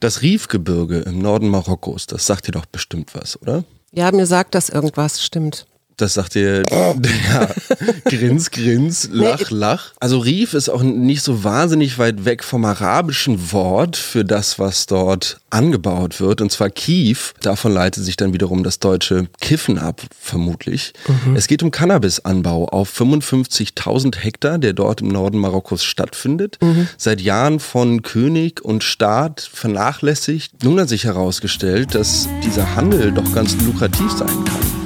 Das Rifgebirge im Norden Marokkos, das sagt dir doch bestimmt was, oder? Ja, mir sagt das irgendwas, stimmt. Das sagt dir, ja, grins, grins, lach, lach. Also Rif ist auch nicht so wahnsinnig weit weg vom arabischen Wort für das, was dort angebaut wird, und zwar Kief. Davon leitet sich dann wiederum das deutsche Kiffen ab, vermutlich. Mhm. Es geht um Cannabisanbau auf 55.000 Hektar, der dort im Norden Marokkos stattfindet. Mhm. Seit Jahren von König und Staat vernachlässigt. Nun hat sich herausgestellt, dass dieser Handel doch ganz lukrativ sein kann.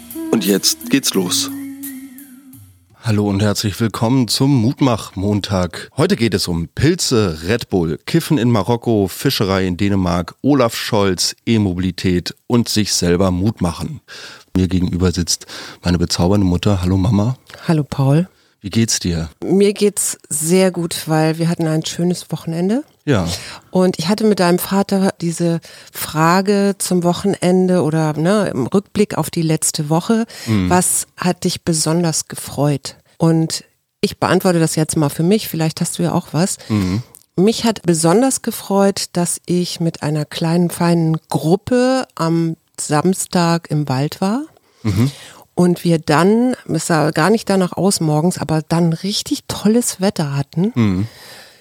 Und jetzt geht's los. Hallo und herzlich willkommen zum Mutmach-Montag. Heute geht es um Pilze, Red Bull, Kiffen in Marokko, Fischerei in Dänemark, Olaf Scholz, E-Mobilität und sich selber Mut machen. Mir gegenüber sitzt meine bezaubernde Mutter. Hallo Mama. Hallo Paul. Wie geht's dir? Mir geht's sehr gut, weil wir hatten ein schönes Wochenende. Ja. Und ich hatte mit deinem Vater diese Frage zum Wochenende oder ne, im Rückblick auf die letzte Woche. Mhm. Was hat dich besonders gefreut? Und ich beantworte das jetzt mal für mich. Vielleicht hast du ja auch was. Mhm. Mich hat besonders gefreut, dass ich mit einer kleinen, feinen Gruppe am Samstag im Wald war. Mhm. Und wir dann, es sah gar nicht danach aus morgens, aber dann richtig tolles Wetter hatten. Mhm.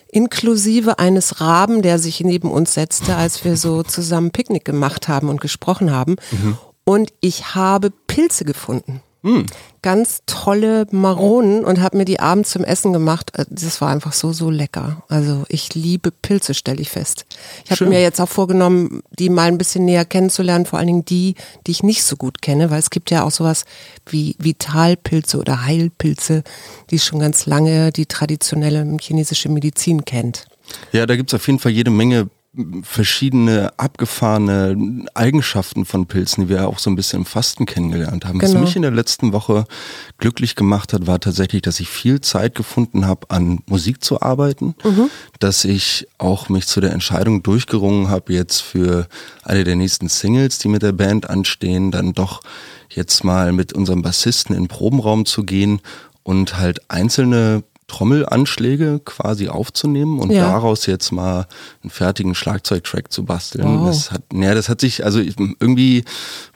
Inklusive eines Raben, der sich neben uns setzte, als wir so zusammen Picknick gemacht haben und gesprochen haben. Mhm. Und ich habe Pilze gefunden. Mm. Ganz tolle Maronen und habe mir die abends zum Essen gemacht. Äh, das war einfach so, so lecker. Also ich liebe Pilze, stelle ich fest. Ich habe mir jetzt auch vorgenommen, die mal ein bisschen näher kennenzulernen, vor allen Dingen die, die ich nicht so gut kenne, weil es gibt ja auch sowas wie Vitalpilze oder Heilpilze, die schon ganz lange die traditionelle chinesische Medizin kennt. Ja, da gibt es auf jeden Fall jede Menge verschiedene abgefahrene Eigenschaften von Pilzen, die wir auch so ein bisschen im Fasten kennengelernt haben. Genau. Was mich in der letzten Woche glücklich gemacht hat, war tatsächlich, dass ich viel Zeit gefunden habe, an Musik zu arbeiten, mhm. dass ich auch mich zu der Entscheidung durchgerungen habe, jetzt für eine der nächsten Singles, die mit der Band anstehen, dann doch jetzt mal mit unserem Bassisten in den Probenraum zu gehen und halt einzelne Trommelanschläge quasi aufzunehmen und ja. daraus jetzt mal einen fertigen Schlagzeugtrack zu basteln. Wow. Das hat, naja, das hat sich, also irgendwie,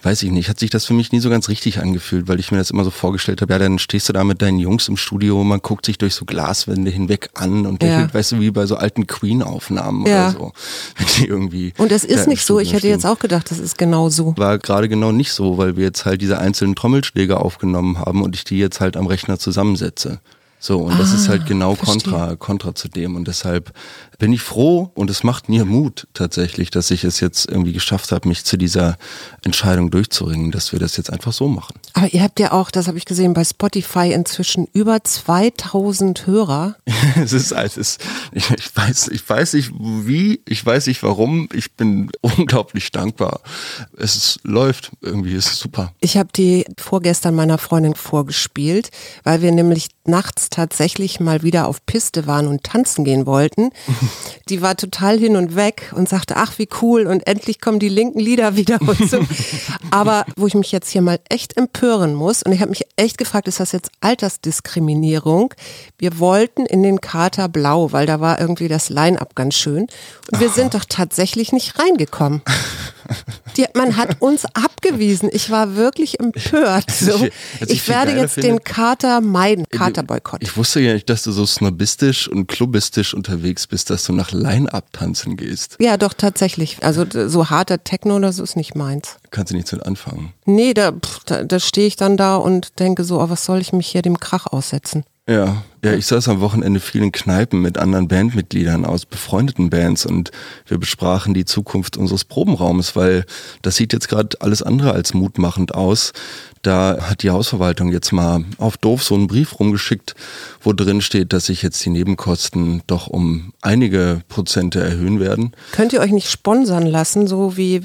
weiß ich nicht, hat sich das für mich nie so ganz richtig angefühlt, weil ich mir das immer so vorgestellt habe, ja, dann stehst du da mit deinen Jungs im Studio, man guckt sich durch so Glaswände hinweg an und lächelt, ja. weißt du, wie bei so alten Queen-Aufnahmen ja. oder so. Wenn die irgendwie. Und es ist nicht so, ich hätte jetzt auch gedacht, das ist genau so. War gerade genau nicht so, weil wir jetzt halt diese einzelnen Trommelschläge aufgenommen haben und ich die jetzt halt am Rechner zusammensetze. So, und ah, das ist halt ah, genau kontra, kontra zu dem. Und deshalb bin ich froh und es macht mir Mut tatsächlich, dass ich es jetzt irgendwie geschafft habe, mich zu dieser Entscheidung durchzuringen, dass wir das jetzt einfach so machen. Aber ihr habt ja auch, das habe ich gesehen, bei Spotify inzwischen über 2000 Hörer. es ist, es ist ich, ich, weiß, ich weiß nicht wie, ich weiß nicht warum, ich bin unglaublich dankbar. Es ist, läuft irgendwie, es ist super. Ich habe die vorgestern meiner Freundin vorgespielt, weil wir nämlich nachts tatsächlich mal wieder auf Piste waren und tanzen gehen wollten. die war total hin und weg und sagte, ach wie cool und endlich kommen die linken Lieder wieder und so. Aber wo ich mich jetzt hier mal echt empören muss und ich habe mich echt gefragt, ist das jetzt Altersdiskriminierung? Wir wollten in den Kater Blau, weil da war irgendwie das Line-up ganz schön und wir sind doch tatsächlich nicht reingekommen. Die, man hat uns abgewiesen. Ich war wirklich empört. So. Ich, werde jetzt den Kater meiden, Katerboykott. Ich wusste ja nicht, dass du so snobistisch und klubistisch unterwegs bist, dass du nach Line-Up tanzen gehst. Ja, doch, tatsächlich. Also so harter Techno oder so ist nicht meins. Kannst du nichts mit anfangen? Nee, da, da, da stehe ich dann da und denke so, oh, was soll ich mich hier dem Krach aussetzen? Ja, Ja, ich saß am Wochenende vielen Kneipen mit anderen Bandmitgliedern aus befreundeten Bands und wir besprachen die Zukunft unseres Probenraumes, weil das sieht jetzt gerade alles andere als mutmachend aus. Da hat die Hausverwaltung jetzt mal auf doof so einen Brief rumgeschickt, wo drin steht, dass sich jetzt die Nebenkosten doch um einige Prozente erhöhen werden. Könnt ihr euch nicht sponsern lassen, so wie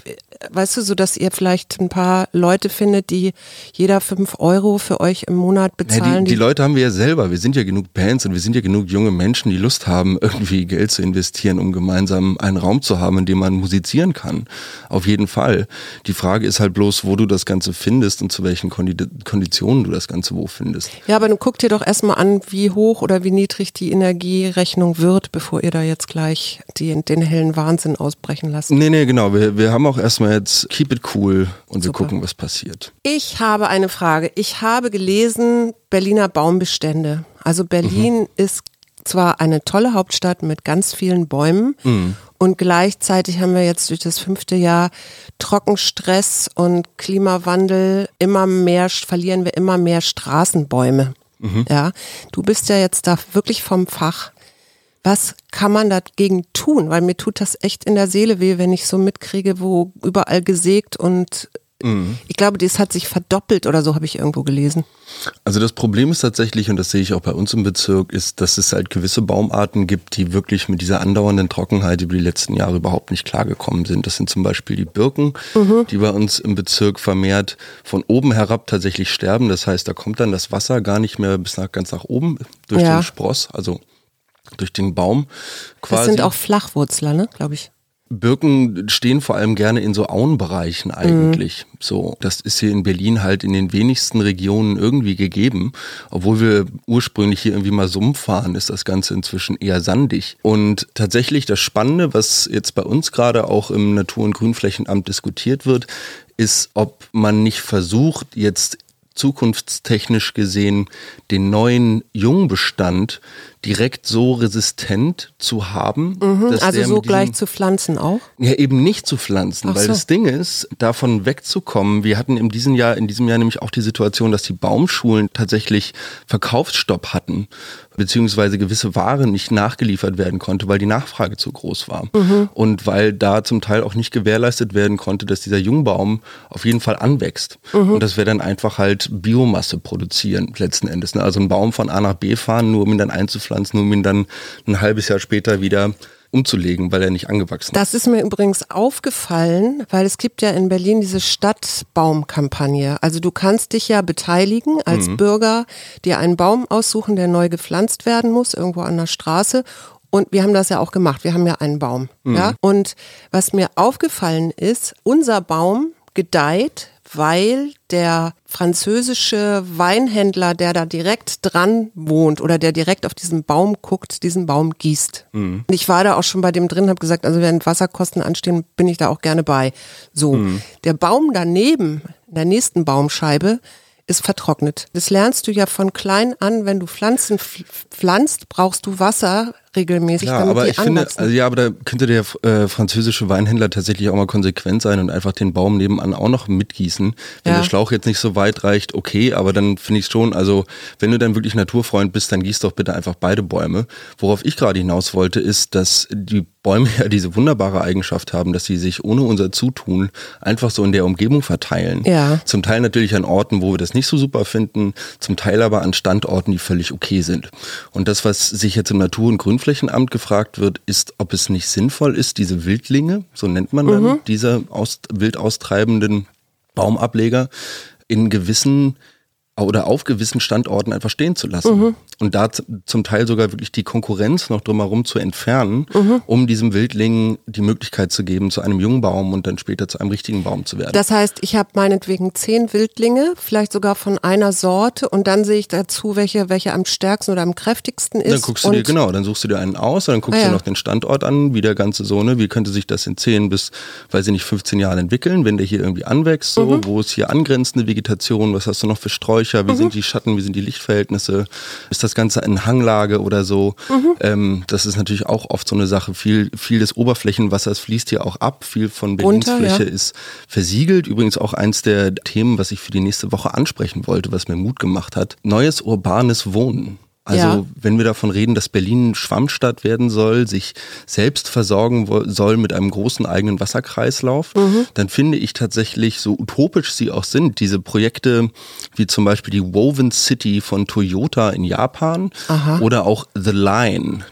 weißt du, so dass ihr vielleicht ein paar Leute findet, die jeder fünf Euro für euch im Monat bezahlen? Ja, die, die, Leute haben wir ja selber. Wir sind ja genug Bands und wir sind ja genug junge Menschen, die Lust haben, irgendwie Geld zu investieren, um gemeinsam einen Raum zu haben, in dem man musizieren kann. Auf jeden Fall. Die Frage ist halt bloß, wo du das Ganze findest und zu welchen Konditionen du das Ganze wo findest. Ja, aber guckt dir doch erstmal an, wie hoch oder wie niedrig die Energierechnung wird, bevor ihr da jetzt gleich die, den hellen Wahnsinn ausbrechen lasst. Nee, nee, genau. Wir, wir haben auch erstmal jetzt keep it cool und Super. wir gucken, was passiert. Ich habe eine Frage. Ich habe gelesen, Berliner Baumbestände. Also Berlin mhm. ist zwar eine tolle Hauptstadt mit ganz vielen Bäumen mhm. und gleichzeitig haben wir jetzt durch das fünfte Jahr Trockenstress und Klimawandel immer mehr, verlieren wir immer mehr Straßenbäume. Mhm. Ja, du bist ja jetzt da wirklich vom Fach was kann man dagegen tun? Weil mir tut das echt in der Seele weh, wenn ich so mitkriege, wo überall gesägt und mhm. ich glaube, das hat sich verdoppelt oder so habe ich irgendwo gelesen. Also das Problem ist tatsächlich, und das sehe ich auch bei uns im Bezirk, ist, dass es halt gewisse Baumarten gibt, die wirklich mit dieser andauernden Trockenheit über die letzten Jahre überhaupt nicht klargekommen sind. Das sind zum Beispiel die Birken, mhm. die bei uns im Bezirk vermehrt von oben herab tatsächlich sterben. Das heißt, da kommt dann das Wasser gar nicht mehr bis nach, ganz nach oben durch ja. den Spross. Also durch den Baum quasi. Das sind auch Flachwurzler, ne, glaube ich. Birken stehen vor allem gerne in so Auenbereichen eigentlich. Mhm. So, das ist hier in Berlin halt in den wenigsten Regionen irgendwie gegeben. Obwohl wir ursprünglich hier irgendwie mal Sumpf fahren, ist das Ganze inzwischen eher sandig. Und tatsächlich das Spannende, was jetzt bei uns gerade auch im Natur- und Grünflächenamt diskutiert wird, ist, ob man nicht versucht, jetzt zukunftstechnisch gesehen den neuen Jungbestand direkt so resistent zu haben. Mhm, also so gleich zu pflanzen auch? Ja, eben nicht zu pflanzen, Ach weil so. das Ding ist, davon wegzukommen. Wir hatten in diesem Jahr, in diesem Jahr nämlich auch die Situation, dass die Baumschulen tatsächlich Verkaufsstopp hatten, beziehungsweise gewisse Waren nicht nachgeliefert werden konnte, weil die Nachfrage zu groß war. Mhm. Und weil da zum Teil auch nicht gewährleistet werden konnte, dass dieser Jungbaum auf jeden Fall anwächst. Mhm. Und dass wir dann einfach halt Biomasse produzieren, letzten Endes. Ne? Also einen Baum von A nach B fahren, nur um ihn dann einzupflanzen pflanzen, um ihn dann ein halbes Jahr später wieder umzulegen, weil er nicht angewachsen ist. Das ist mir übrigens aufgefallen, weil es gibt ja in Berlin diese Stadtbaumkampagne. Also du kannst dich ja beteiligen als mhm. Bürger, dir einen Baum aussuchen, der neu gepflanzt werden muss, irgendwo an der Straße. Und wir haben das ja auch gemacht. Wir haben ja einen Baum. Mhm. Ja? Und was mir aufgefallen ist, unser Baum gedeiht, weil der französische Weinhändler, der da direkt dran wohnt oder der direkt auf diesen Baum guckt, diesen Baum gießt. Mhm. Ich war da auch schon bei dem drin, habe gesagt, also wenn Wasserkosten anstehen, bin ich da auch gerne bei. So, mhm. der Baum daneben, in der nächsten Baumscheibe, ist vertrocknet. Das lernst du ja von klein an, wenn du Pflanzen pflanzt, brauchst du Wasser regelmäßig, Klar, damit aber die ich finde, also ja, aber da könnte der äh, französische Weinhändler tatsächlich auch mal konsequent sein und einfach den Baum nebenan auch noch mitgießen. Wenn ja. der Schlauch jetzt nicht so weit reicht, okay, aber dann finde ich es schon, also wenn du dann wirklich Naturfreund bist, dann gieß doch bitte einfach beide Bäume. Worauf ich gerade hinaus wollte, ist, dass die Bäume ja diese wunderbare Eigenschaft haben, dass sie sich ohne unser Zutun einfach so in der Umgebung verteilen. Ja. Zum Teil natürlich an Orten, wo wir das nicht so super finden, zum Teil aber an Standorten, die völlig okay sind. Und das, was sich jetzt im Natur- und Grün Grünflächenamt gefragt wird, ist, ob es nicht sinnvoll ist, diese Wildlinge, so nennt man dann mhm. diese aus, wild austreibenden Baumableger, in gewissen oder auf gewissen Standorten einfach stehen zu lassen. Mhm. Und da zum Teil sogar wirklich die Konkurrenz noch drumherum zu entfernen, mhm. um diesem Wildling die Möglichkeit zu geben, zu einem jungen Baum und dann später zu einem richtigen Baum zu werden. Das heißt, ich habe meinetwegen zehn Wildlinge, vielleicht sogar von einer Sorte und dann sehe ich dazu, welche, welche am stärksten oder am kräftigsten ist. Dann guckst du dir, genau, dann suchst du dir einen aus, und dann guckst ah, ja. du noch den Standort an, wie der ganze so, ne, wie könnte sich das in zehn bis, weiß ich nicht, 15 Jahren entwickeln, wenn der hier irgendwie anwächst, so, mhm. wo ist hier angrenzende Vegetation, was hast du noch für Sträucher, wie mhm. sind die Schatten, wie sind die Lichtverhältnisse, ist das Ganze in Hanglage oder so. Mhm. Ähm, das ist natürlich auch oft so eine Sache. Viel, viel des Oberflächenwassers fließt hier auch ab. Viel von Berlins Runter, Fläche ja. ist versiegelt. Übrigens auch eins der Themen, was ich für die nächste Woche ansprechen wollte, was mir Mut gemacht hat. Neues urbanes Wohnen. Also ja. wenn wir davon reden, dass Berlin Schwammstadt werden soll, sich selbst versorgen soll mit einem großen eigenen Wasserkreislauf, mhm. dann finde ich tatsächlich, so utopisch sie auch sind, diese Projekte wie zum Beispiel die Woven City von Toyota in Japan Aha. oder auch The Line,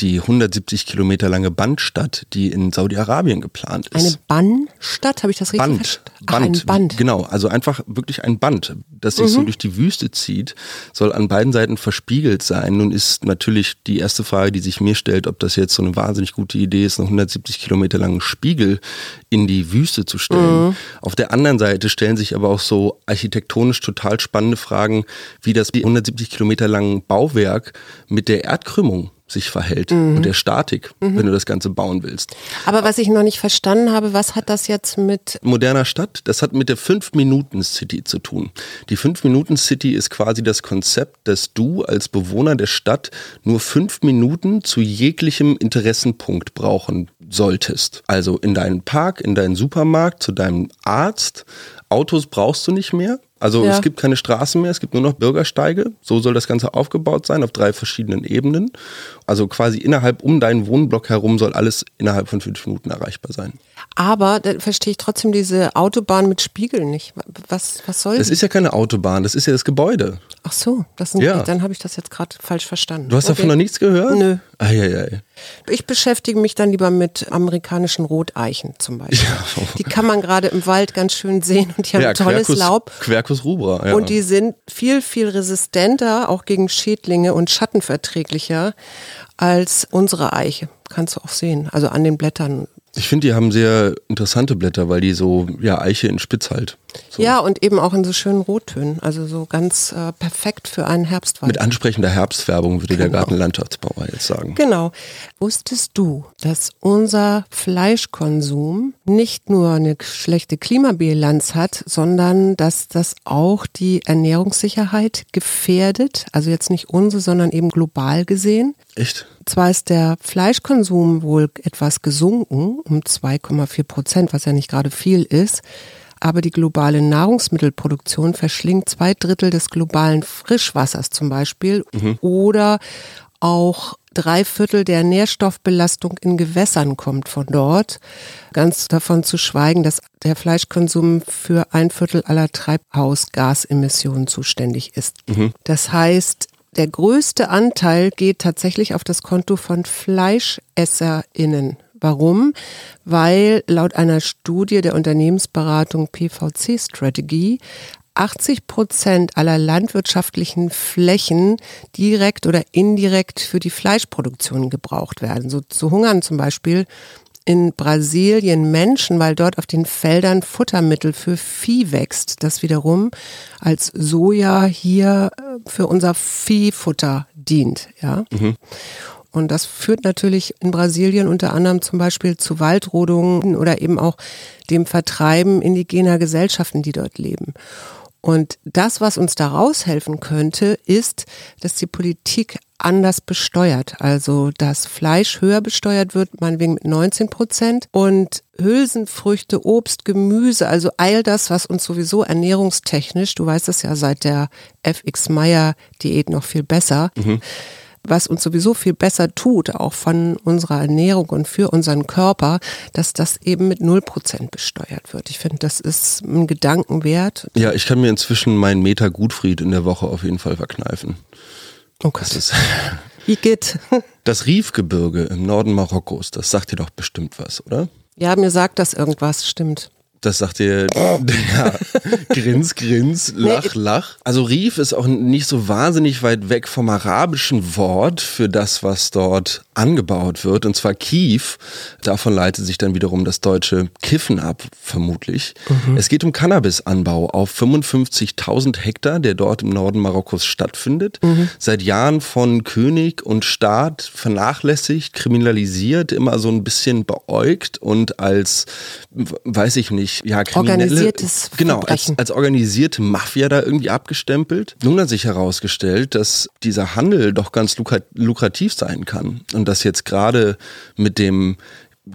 die 170 Kilometer lange Bandstadt, die in Saudi-Arabien geplant ist. Eine Bandstadt, habe ich das richtig Band, verstanden? Band, ein Band. Genau, also einfach wirklich ein Band, das sich mhm. so durch die Wüste zieht, soll an beiden Seiten verspiegelt sein. Nun ist natürlich die erste Frage, die sich mir stellt, ob das jetzt so eine wahnsinnig gute Idee ist, einen 170 Kilometer langen Spiegel in die Wüste zu stellen. Mhm. Auf der anderen Seite stellen sich aber auch so architektonisch total spannende Fragen, wie das 170 Kilometer langen Bauwerk mit der Erdkrümmung sich verhält mhm. und der Statik, mhm. wenn du das Ganze bauen willst. Aber was ich noch nicht verstanden habe, was hat das jetzt mit moderner Stadt? Das hat mit der 5-Minuten-City zu tun. Die 5-Minuten-City ist quasi das Konzept, dass du als Bewohner der Stadt nur fünf Minuten zu jeglichem Interessenpunkt brauchen solltest. Also in deinen Park, in deinen Supermarkt, zu deinem Arzt. Autos brauchst du nicht mehr. Also ja. es gibt keine Straßen mehr, es gibt nur noch Bürgersteige. So soll das Ganze aufgebaut sein auf drei verschiedenen Ebenen. Also quasi innerhalb um deinen Wohnblock herum soll alles innerhalb von fünf Minuten erreichbar sein. Aber da verstehe ich trotzdem diese Autobahn mit Spiegeln nicht. Was, was soll das? Das ist ja keine Autobahn, das ist ja das Gebäude. Ach so, das sind, ja. dann habe ich das jetzt gerade falsch verstanden. Du hast okay. davon noch nichts gehört? Nö. Eieiei. Ich beschäftige mich dann lieber mit amerikanischen Roteichen zum Beispiel. Ja. Die kann man gerade im Wald ganz schön sehen und die haben ja, tolles Quercus, Laub. Quercus rubra. Ja. Und die sind viel, viel resistenter, auch gegen Schädlinge und schattenverträglicher als unsere Eiche. Kannst du auch sehen. Also an den Blättern ich finde, die haben sehr interessante Blätter, weil die so, ja, Eiche in Spitz halt. So. Ja, und eben auch in so schönen Rottönen. Also so ganz äh, perfekt für einen Herbstwald. Mit ansprechender Herbstfärbung, würde genau. der Gartenlandschaftsbauer jetzt sagen. Genau. Wusstest du, dass unser Fleischkonsum nicht nur eine schlechte Klimabilanz hat, sondern dass das auch die Ernährungssicherheit gefährdet? Also jetzt nicht unsere, sondern eben global gesehen. Echt? Zwar ist der Fleischkonsum wohl etwas gesunken um 2,4 Prozent, was ja nicht gerade viel ist aber die globale Nahrungsmittelproduktion verschlingt zwei Drittel des globalen Frischwassers zum Beispiel mhm. oder auch drei Viertel der Nährstoffbelastung in Gewässern kommt von dort. Ganz davon zu schweigen, dass der Fleischkonsum für ein Viertel aller Treibhausgasemissionen zuständig ist. Mhm. Das heißt, der größte Anteil geht tatsächlich auf das Konto von FleischesserInnen. Warum? Weil laut einer Studie der Unternehmensberatung PVC Strategy 80 Prozent aller landwirtschaftlichen Flächen direkt oder indirekt für die Fleischproduktion gebraucht werden. So zu hungern zum Beispiel in Brasilien Menschen, weil dort auf den Feldern Futtermittel für Vieh wächst, das wiederum als Soja hier äh, für unser Viehfutter dient. Ja. Mhm. Und das führt natürlich in Brasilien unter anderem zum Beispiel zu Waldrodungen oder eben auch dem Vertreiben indigener Gesellschaften, die dort leben. Und das, was uns da raushelfen könnte, ist, dass die Politik anders besteuert. Also, dass Fleisch höher besteuert wird, meinetwegen mit 19 Prozent und Hülsenfrüchte, Obst, Gemüse, also all das, was uns sowieso ernährungstechnisch, du weißt es ja seit der FX Meyer Diät noch viel besser, mhm was uns sowieso viel besser tut, auch von unserer Ernährung und für unseren Körper, dass das eben mit 0% besteuert wird. Ich finde, das ist ein Gedanken wert. Ja, ich kann mir inzwischen meinen Meter Gutfried in der Woche auf jeden Fall verkneifen. Okay. Das ist Wie geht? Das Riefgebirge im Norden Marokkos, das sagt dir doch bestimmt was, oder? Ja, mir sagt das irgendwas, stimmt. Das sagt ihr, ja, grins, grins, lach, lach. Also Rief ist auch nicht so wahnsinnig weit weg vom arabischen Wort für das, was dort angebaut wird, und zwar Kief. Davon leitet sich dann wiederum das deutsche Kiffen ab, vermutlich. Mhm. Es geht um Cannabisanbau auf 55.000 Hektar, der dort im Norden Marokkos stattfindet. Mhm. Seit Jahren von König und Staat vernachlässigt, kriminalisiert, immer so ein bisschen beäugt und als, weiß ich nicht, ja, organisiertes genau, als, als organisierte Mafia da irgendwie abgestempelt. Nun hat sich herausgestellt, dass dieser Handel doch ganz lukrativ sein kann und dass jetzt gerade mit dem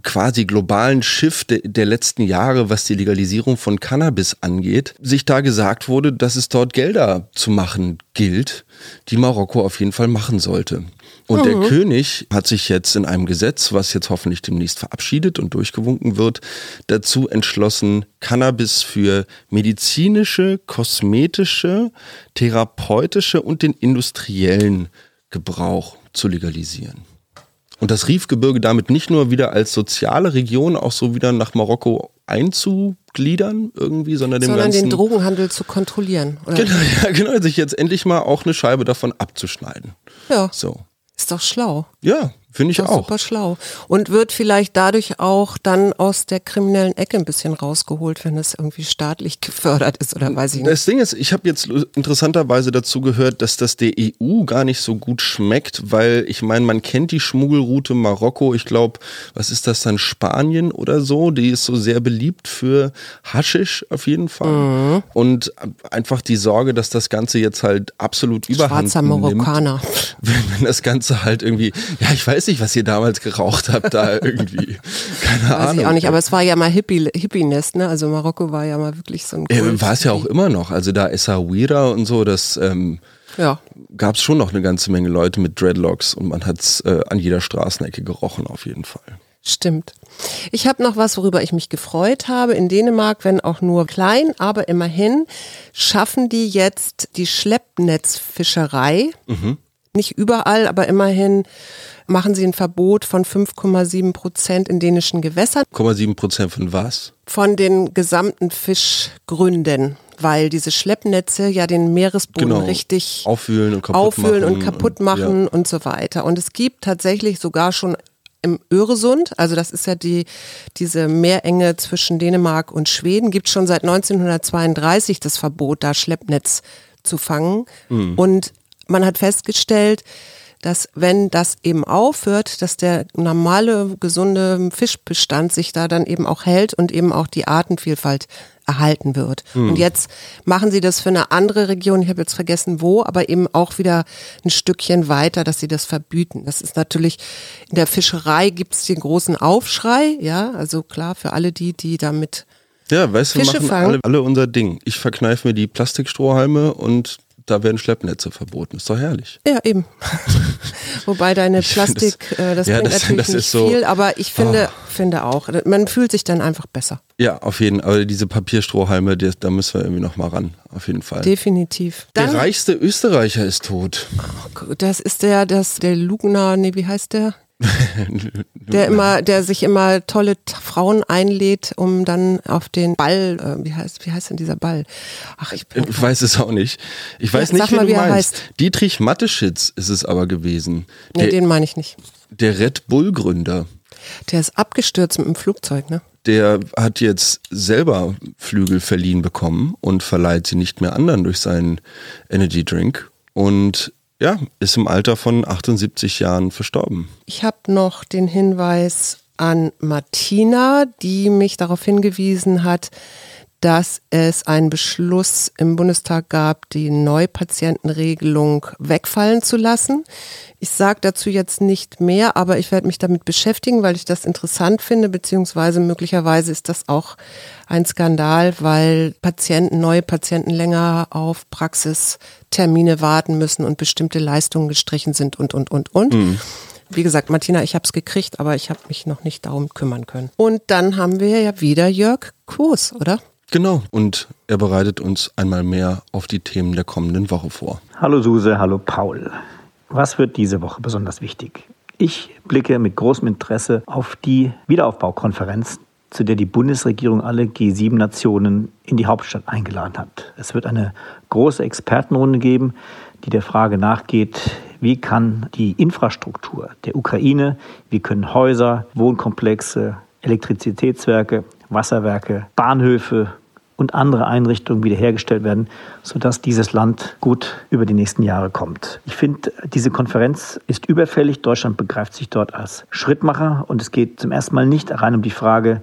quasi globalen Shift der letzten Jahre, was die Legalisierung von Cannabis angeht, sich da gesagt wurde, dass es dort Gelder zu machen gilt, die Marokko auf jeden Fall machen sollte. Und mhm. der König hat sich jetzt in einem Gesetz, was jetzt hoffentlich demnächst verabschiedet und durchgewunken wird, dazu entschlossen, Cannabis für medizinische, kosmetische, therapeutische und den industriellen Gebrauch zu legalisieren. Und das Rifgebirge damit nicht nur wieder als soziale Region auch so wieder nach Marokko einzugliedern irgendwie, sondern, dem sondern ganzen, den Drogenhandel zu kontrollieren. Oder? Genau, ja, genau, sich jetzt endlich mal auch eine Scheibe davon abzuschneiden. Ja. So. Ist doch schlau. Ja, Finde ich auch. Super schlau. Und wird vielleicht dadurch auch dann aus der kriminellen Ecke ein bisschen rausgeholt, wenn es irgendwie staatlich gefördert ist oder weiß ich nicht. Das Ding ist, ich habe jetzt interessanterweise dazu gehört, dass das der EU gar nicht so gut schmeckt, weil ich meine, man kennt die Schmuggelroute Marokko. Ich glaube, was ist das dann, Spanien oder so? Die ist so sehr beliebt für Haschisch auf jeden Fall. Mhm. Und einfach die Sorge, dass das Ganze jetzt halt absolut überhand Schwarzer Marokkaner. Wenn, wenn das Ganze halt irgendwie, ja, ich weiß nicht, was ihr damals geraucht habt, da irgendwie. Keine Weiß Ahnung. Ich auch nicht, aber es war ja mal Hippie, Hippie-Nest, ne? Also Marokko war ja mal wirklich so ein. Ja, war es ja auch immer noch. Also da Essaouira und so, das ähm, ja. gab es schon noch eine ganze Menge Leute mit Dreadlocks und man hat es äh, an jeder Straßenecke gerochen, auf jeden Fall. Stimmt. Ich habe noch was, worüber ich mich gefreut habe. In Dänemark, wenn auch nur klein, aber immerhin, schaffen die jetzt die Schleppnetzfischerei. Mhm. Nicht überall, aber immerhin machen sie ein Verbot von 5,7 Prozent in dänischen Gewässern. 0,7 Prozent von was? Von den gesamten Fischgründen weil diese Schleppnetze ja den Meeresboden genau. richtig aufwühlen und kaputt aufwühlen machen und kaputt machen und, ja. und so weiter. Und es gibt tatsächlich sogar schon im Öresund, also das ist ja die, diese Meerenge zwischen Dänemark und Schweden, gibt schon seit 1932 das Verbot, da Schleppnetz zu fangen. Mhm. Und man hat festgestellt, dass wenn das eben aufhört, dass der normale, gesunde Fischbestand sich da dann eben auch hält und eben auch die Artenvielfalt erhalten wird. Mhm. Und jetzt machen sie das für eine andere Region, ich habe jetzt vergessen wo, aber eben auch wieder ein Stückchen weiter, dass sie das verbieten. Das ist natürlich, in der Fischerei gibt es den großen Aufschrei, ja, also klar, für alle die, die damit ja, weißt du, Fische machen alle, alle unser Ding. Ich verkneife mir die Plastikstrohhalme und da werden Schleppnetze verboten. Ist doch herrlich. Ja, eben. Wobei deine Plastik, das, äh, das ja, bringt das, natürlich das nicht so, viel, aber ich finde, oh. finde auch, man fühlt sich dann einfach besser. Ja, auf jeden Fall. Aber diese Papierstrohhalme, die, da müssen wir irgendwie noch mal ran. Auf jeden Fall. Definitiv. Dann, der reichste Österreicher ist tot. Oh, das ist der, das, der Lugner, nee, wie heißt der? der immer, der sich immer tolle Frauen einlädt, um dann auf den Ball, äh, wie heißt, wie heißt denn dieser Ball? Ach, ich, ich weiß es auch nicht. Ich weiß ja, nicht, mal, wie du meinst. Heißt. Dietrich Matteschitz ist es aber gewesen. Nee, der, den meine ich nicht. Der Red Bull Gründer. Der ist abgestürzt mit dem Flugzeug, ne? Der hat jetzt selber Flügel verliehen bekommen und verleiht sie nicht mehr anderen durch seinen Energy Drink. Und ja, ist im Alter von 78 Jahren verstorben. Ich habe noch den Hinweis an Martina, die mich darauf hingewiesen hat, dass es einen Beschluss im Bundestag gab, die Neupatientenregelung wegfallen zu lassen. Ich sage dazu jetzt nicht mehr, aber ich werde mich damit beschäftigen, weil ich das interessant finde, beziehungsweise möglicherweise ist das auch ein Skandal, weil Patienten, neue Patienten länger auf Praxistermine warten müssen und bestimmte Leistungen gestrichen sind und, und, und, und. Mhm. Wie gesagt, Martina, ich habe es gekriegt, aber ich habe mich noch nicht darum kümmern können. Und dann haben wir ja wieder Jörg Kurs, oder? Genau, und er bereitet uns einmal mehr auf die Themen der kommenden Woche vor. Hallo Suse, hallo Paul. Was wird diese Woche besonders wichtig? Ich blicke mit großem Interesse auf die Wiederaufbaukonferenz, zu der die Bundesregierung alle G7-Nationen in die Hauptstadt eingeladen hat. Es wird eine große Expertenrunde geben, die der Frage nachgeht, wie kann die Infrastruktur der Ukraine, wie können Häuser, Wohnkomplexe, Elektrizitätswerke, Wasserwerke, Bahnhöfe und andere Einrichtungen wiederhergestellt werden, sodass dieses Land gut über die nächsten Jahre kommt. Ich finde, diese Konferenz ist überfällig. Deutschland begreift sich dort als Schrittmacher und es geht zum ersten Mal nicht rein um die Frage,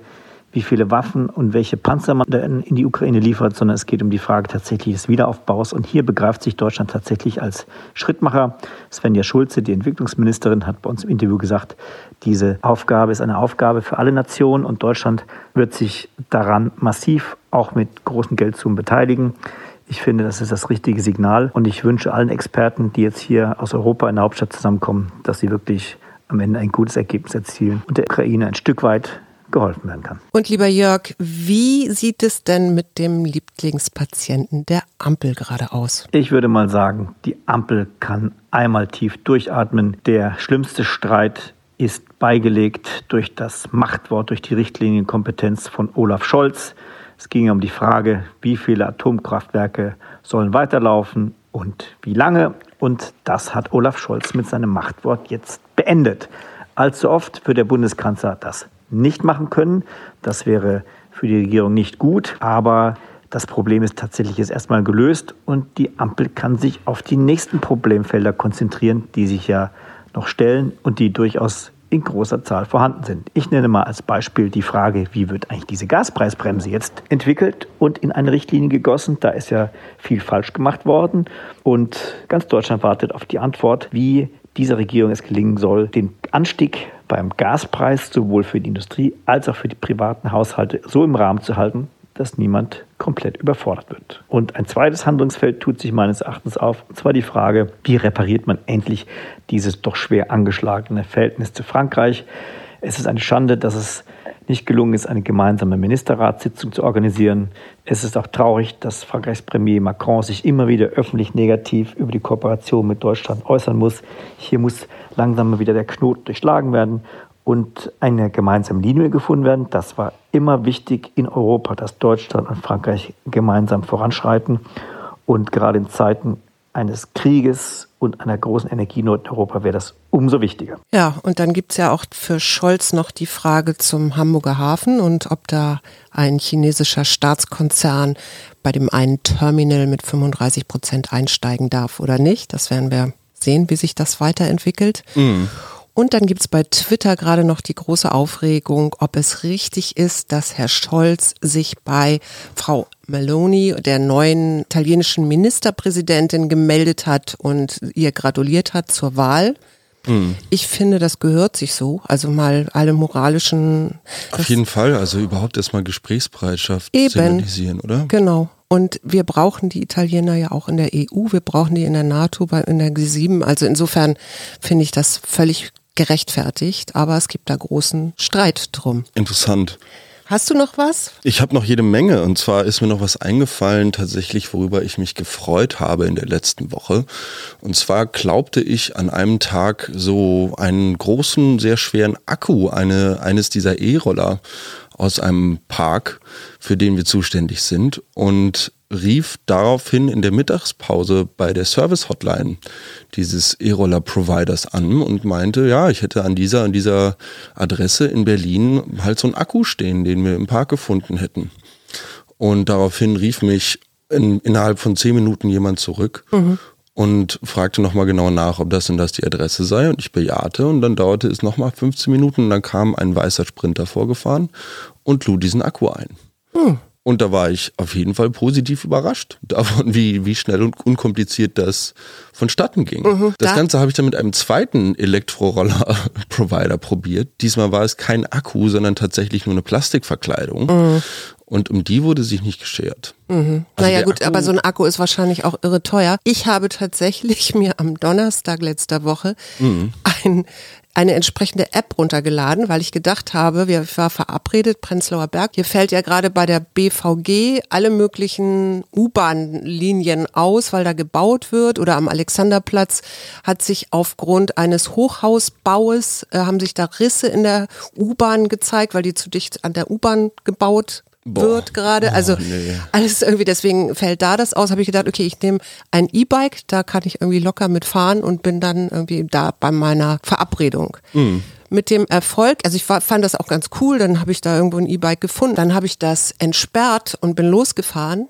wie viele Waffen und welche Panzer man in die Ukraine liefert, sondern es geht um die Frage tatsächlich des Wiederaufbaus. Und hier begreift sich Deutschland tatsächlich als Schrittmacher. Svenja Schulze, die Entwicklungsministerin, hat bei uns im Interview gesagt, diese Aufgabe ist eine Aufgabe für alle Nationen und Deutschland wird sich daran massiv auch mit großen Geldsummen beteiligen. Ich finde, das ist das richtige Signal und ich wünsche allen Experten, die jetzt hier aus Europa in der Hauptstadt zusammenkommen, dass sie wirklich am Ende ein gutes Ergebnis erzielen und der Ukraine ein Stück weit geholfen werden kann. Und lieber Jörg, wie sieht es denn mit dem Lieblingspatienten der Ampel gerade aus? Ich würde mal sagen, die Ampel kann einmal tief durchatmen. Der schlimmste Streit ist beigelegt durch das Machtwort, durch die Richtlinienkompetenz von Olaf Scholz. Es ging um die Frage, wie viele Atomkraftwerke sollen weiterlaufen und wie lange. Und das hat Olaf Scholz mit seinem Machtwort jetzt beendet. Allzu oft wird der Bundeskanzler das nicht machen können. Das wäre für die Regierung nicht gut, aber das Problem ist tatsächlich jetzt erstmal gelöst und die Ampel kann sich auf die nächsten Problemfelder konzentrieren, die sich ja noch stellen und die durchaus in großer Zahl vorhanden sind. Ich nenne mal als Beispiel die Frage, wie wird eigentlich diese Gaspreisbremse jetzt entwickelt und in eine Richtlinie gegossen. Da ist ja viel falsch gemacht worden und ganz Deutschland wartet auf die Antwort, wie dieser Regierung es gelingen soll, den Anstieg beim Gaspreis sowohl für die Industrie als auch für die privaten Haushalte so im Rahmen zu halten, dass niemand komplett überfordert wird. Und ein zweites Handlungsfeld tut sich meines Erachtens auf, und zwar die Frage, wie repariert man endlich dieses doch schwer angeschlagene Verhältnis zu Frankreich. Es ist eine Schande, dass es nicht gelungen ist, eine gemeinsame Ministerratssitzung zu organisieren. Es ist auch traurig, dass Frankreichs Premier Macron sich immer wieder öffentlich negativ über die Kooperation mit Deutschland äußern muss. Hier muss langsam mal wieder der Knoten durchschlagen werden und eine gemeinsame Linie gefunden werden. Das war immer wichtig in Europa, dass Deutschland und Frankreich gemeinsam voranschreiten. Und gerade in Zeiten eines Krieges und einer großen Energienot in Europa wäre das umso wichtiger. Ja, und dann gibt es ja auch für Scholz noch die Frage zum Hamburger Hafen und ob da ein chinesischer Staatskonzern bei dem einen Terminal mit 35 Prozent einsteigen darf oder nicht. Das werden wir sehen, wie sich das weiterentwickelt. Mhm. Und dann gibt es bei Twitter gerade noch die große Aufregung, ob es richtig ist, dass Herr Scholz sich bei Frau Meloni, der neuen italienischen Ministerpräsidentin, gemeldet hat und ihr gratuliert hat zur Wahl. Mhm. Ich finde, das gehört sich so. Also mal alle moralischen. Auf jeden Fall. Also überhaupt erstmal Gesprächsbereitschaft eben, signalisieren, oder? Genau. Und wir brauchen die Italiener ja auch in der EU, wir brauchen die in der NATO, in der G7. Also insofern finde ich das völlig gerechtfertigt, aber es gibt da großen Streit drum. Interessant. Hast du noch was? Ich habe noch jede Menge und zwar ist mir noch was eingefallen, tatsächlich, worüber ich mich gefreut habe in der letzten Woche. Und zwar glaubte ich an einem Tag so einen großen, sehr schweren Akku eine, eines dieser E-Roller aus einem Park, für den wir zuständig sind und rief daraufhin in der Mittagspause bei der Service-Hotline dieses E-Roller-Providers an und meinte, ja, ich hätte an dieser, an dieser Adresse in Berlin halt so einen Akku stehen, den wir im Park gefunden hätten. Und daraufhin rief mich in, innerhalb von zehn Minuten jemand zurück mhm. und fragte nochmal genau nach, ob das denn das die Adresse sei. Und ich bejahte und dann dauerte es nochmal 15 Minuten und dann kam ein weißer Sprinter vorgefahren und lud diesen Akku ein. Mhm. Und da war ich auf jeden Fall positiv überrascht davon, wie, wie schnell und unkompliziert das vonstatten ging. Mhm, das da. Ganze habe ich dann mit einem zweiten Elektroroller-Provider probiert. Diesmal war es kein Akku, sondern tatsächlich nur eine Plastikverkleidung. Mhm. Und um die wurde sich nicht geschert. Mhm. Also naja gut, Akku aber so ein Akku ist wahrscheinlich auch irre teuer. Ich habe tatsächlich mir am Donnerstag letzter Woche mhm. ein eine entsprechende App runtergeladen, weil ich gedacht habe, wir war verabredet, Prenzlauer Berg. Hier fällt ja gerade bei der BVG alle möglichen U-Bahn-Linien aus, weil da gebaut wird. Oder am Alexanderplatz hat sich aufgrund eines Hochhausbaues, äh, haben sich da Risse in der U-Bahn gezeigt, weil die zu dicht an der U-Bahn gebaut. Wird gerade. Also nee. alles irgendwie, deswegen fällt da das aus. Habe ich gedacht, okay, ich nehme ein E-Bike, da kann ich irgendwie locker mitfahren und bin dann irgendwie da bei meiner Verabredung. Mhm. Mit dem Erfolg, also ich fand das auch ganz cool, dann habe ich da irgendwo ein E-Bike gefunden, dann habe ich das entsperrt und bin losgefahren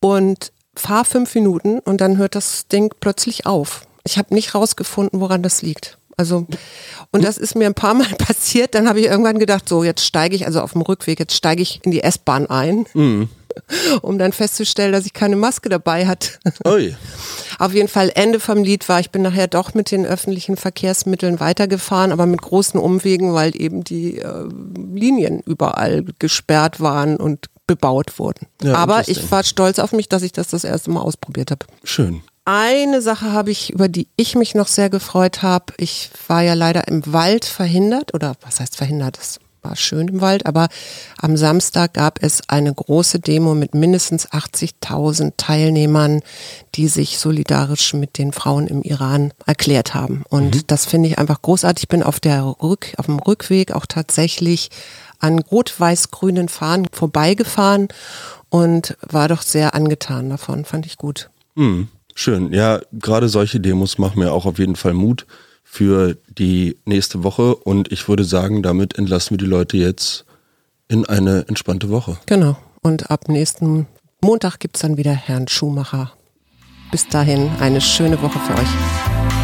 und fahre fünf Minuten und dann hört das Ding plötzlich auf. Ich habe nicht rausgefunden, woran das liegt. Also, und das ist mir ein paar Mal passiert. Dann habe ich irgendwann gedacht, so, jetzt steige ich, also auf dem Rückweg, jetzt steige ich in die S-Bahn ein. Mhm. Um dann festzustellen, dass ich keine Maske dabei hatte. Ui. Auf jeden Fall Ende vom Lied war, ich bin nachher doch mit den öffentlichen Verkehrsmitteln weitergefahren, aber mit großen Umwegen, weil eben die äh, Linien überall gesperrt waren und bebaut wurden. Ja, aber ich war stolz auf mich, dass ich das das erste Mal ausprobiert habe. Schön. Eine Sache habe ich, über die ich mich noch sehr gefreut habe. Ich war ja leider im Wald verhindert oder was heißt verhindert? Es war schön im Wald, aber am Samstag gab es eine große Demo mit mindestens 80.000 Teilnehmern, die sich solidarisch mit den Frauen im Iran erklärt haben. Und mhm. das finde ich einfach großartig. Ich bin auf der Rück, auf dem Rückweg auch tatsächlich an rot-weiß-grünen Fahnen vorbeigefahren und war doch sehr angetan davon. Fand ich gut. Mhm. Schön. Ja, gerade solche Demos machen mir auch auf jeden Fall Mut für die nächste Woche und ich würde sagen, damit entlassen wir die Leute jetzt in eine entspannte Woche. Genau. Und ab nächsten Montag gibt es dann wieder Herrn Schumacher. Bis dahin eine schöne Woche für euch.